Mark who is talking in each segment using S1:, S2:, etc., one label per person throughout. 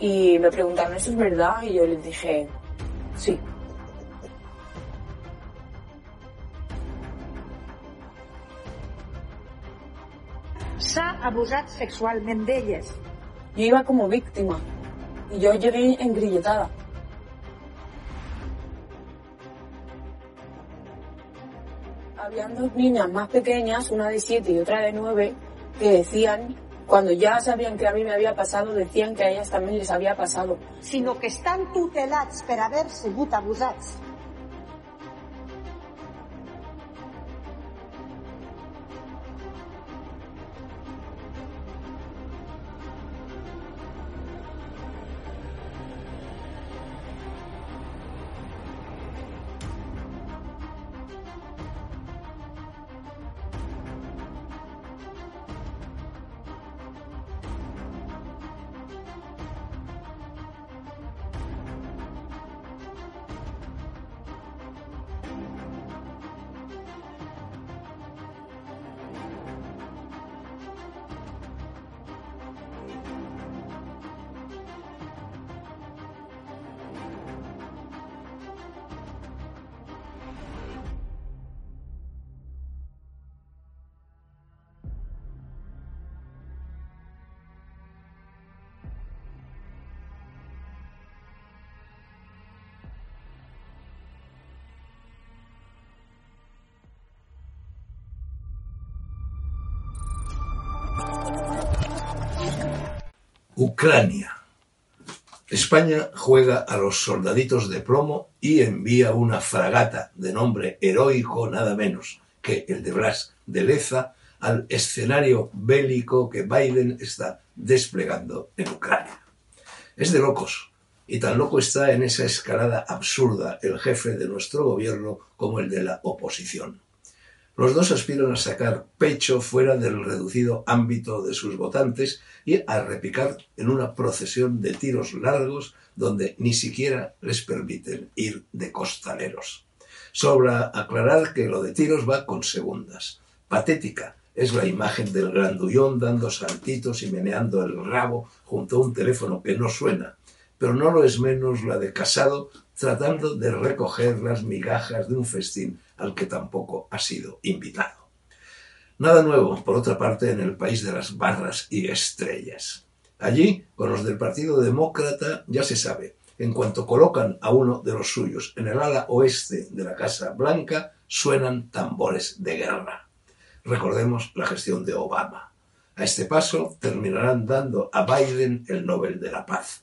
S1: Y me preguntaron, ¿eso es verdad? Y yo les dije, sí.
S2: S'ha abusat sexualment d'elles.
S1: Yo iba como víctima y yo llegué engrilletada. Habían dos niñas más pequeñas, una de siete y otra de nueve, que decían, cuando ya sabían que a mí me había pasado, decían que a ellas también les había pasado.
S2: sinó que estan tutelats per haver sigut abusats.
S3: Ucrania. España juega a los soldaditos de plomo y envía una fragata de nombre heroico nada menos que el de Blas de Leza al escenario bélico que Biden está desplegando en Ucrania. Es de locos, y tan loco está en esa escalada absurda el jefe de nuestro gobierno como el de la oposición. Los dos aspiran a sacar pecho fuera del reducido ámbito de sus votantes y a repicar en una procesión de tiros largos donde ni siquiera les permiten ir de costaleros. Sobra aclarar que lo de tiros va con segundas. Patética es la imagen del grandullón dando saltitos y meneando el rabo junto a un teléfono que no suena, pero no lo es menos la de Casado tratando de recoger las migajas de un festín al que tampoco ha sido invitado. Nada nuevo, por otra parte, en el país de las barras y estrellas. Allí, con los del Partido Demócrata, ya se sabe, en cuanto colocan a uno de los suyos en el ala oeste de la Casa Blanca, suenan tambores de guerra. Recordemos la gestión de Obama. A este paso terminarán dando a Biden el Nobel de la Paz.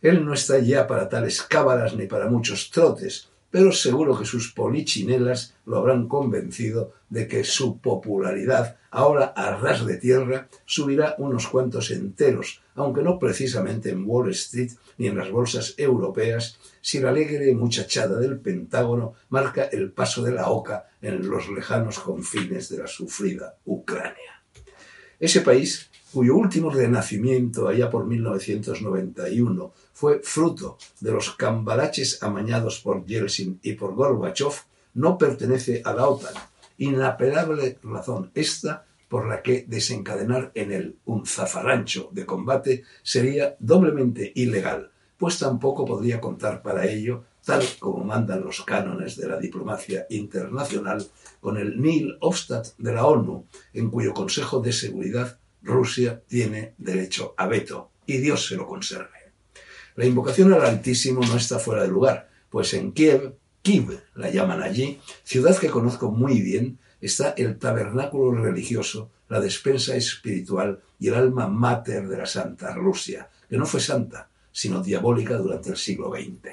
S3: Él no está ya para tales cábalas ni para muchos trotes, pero seguro que sus polichinelas lo habrán convencido de que su popularidad, ahora a ras de tierra, subirá unos cuantos enteros, aunque no precisamente en Wall Street ni en las bolsas europeas, si la alegre muchachada del Pentágono marca el paso de la oca en los lejanos confines de la sufrida Ucrania. Ese país, cuyo último renacimiento allá por 1991 fue fruto de los cambalaches amañados por Yeltsin y por Gorbachev, no pertenece a la OTAN. Inapelable razón esta por la que desencadenar en él un zafarrancho de combate sería doblemente ilegal, pues tampoco podría contar para ello, tal como mandan los cánones de la diplomacia internacional, con el Nil Hofstadt de la ONU, en cuyo Consejo de Seguridad Rusia tiene derecho a veto, y Dios se lo conserve. La invocación al Altísimo no está fuera de lugar, pues en Kiev, Kiev la llaman allí, ciudad que conozco muy bien, está el tabernáculo religioso, la despensa espiritual y el alma mater de la Santa Rusia, que no fue santa, sino diabólica durante el siglo XX.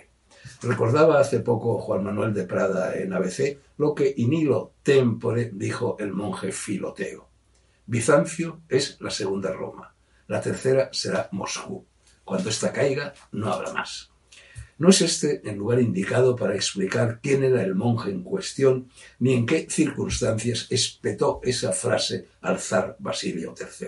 S3: Recordaba hace poco Juan Manuel de Prada en ABC lo que in illo tempore dijo el monje Filoteo. Bizancio es la segunda Roma, la tercera será Moscú. Cuando ésta caiga, no habrá más. No es este el lugar indicado para explicar quién era el monje en cuestión, ni en qué circunstancias espetó esa frase al zar Basilio III.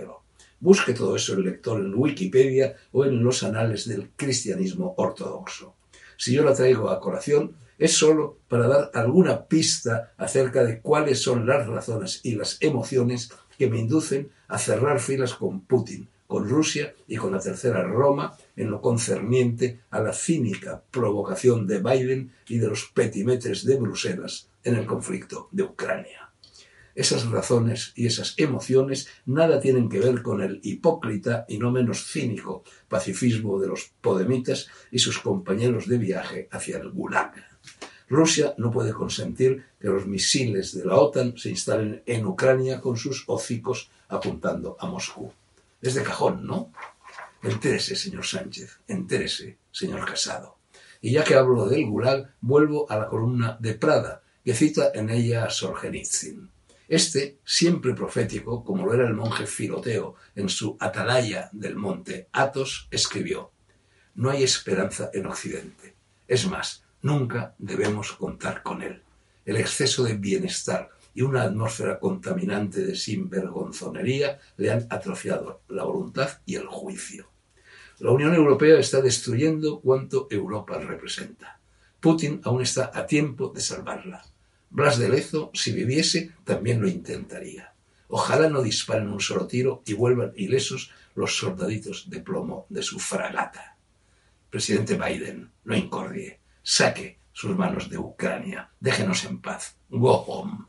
S3: Busque todo eso el lector en Wikipedia o en los anales del cristianismo ortodoxo. Si yo la traigo a colación, es sólo para dar alguna pista acerca de cuáles son las razones y las emociones que me inducen a cerrar filas con Putin, con Rusia y con la Tercera Roma en lo concerniente a la cínica provocación de Biden y de los petimetres de Bruselas en el conflicto de Ucrania. Esas razones y esas emociones nada tienen que ver con el hipócrita y no menos cínico pacifismo de los podemitas y sus compañeros de viaje hacia el Gulag. Rusia no puede consentir que los misiles de la OTAN se instalen en Ucrania con sus hocicos apuntando a Moscú. Es de cajón, ¿no? Entérese, señor Sánchez, entérese, señor Casado. Y ya que hablo del Gulag, vuelvo a la columna de Prada, que cita en ella a Solzhenitsyn. Este, siempre profético, como lo era el monje Filoteo en su Atalaya del monte Athos, escribió: No hay esperanza en Occidente. Es más, nunca debemos contar con él. El exceso de bienestar y una atmósfera contaminante de sinvergonzonería le han atrofiado la voluntad y el juicio. La Unión Europea está destruyendo cuanto Europa representa. Putin aún está a tiempo de salvarla. Blas de Lezo, si viviese, también lo intentaría. Ojalá no disparen un solo tiro y vuelvan ilesos los soldaditos de plomo de su fragata. Presidente Biden, no incordie. Saque sus manos de Ucrania. Déjenos en paz. Go home.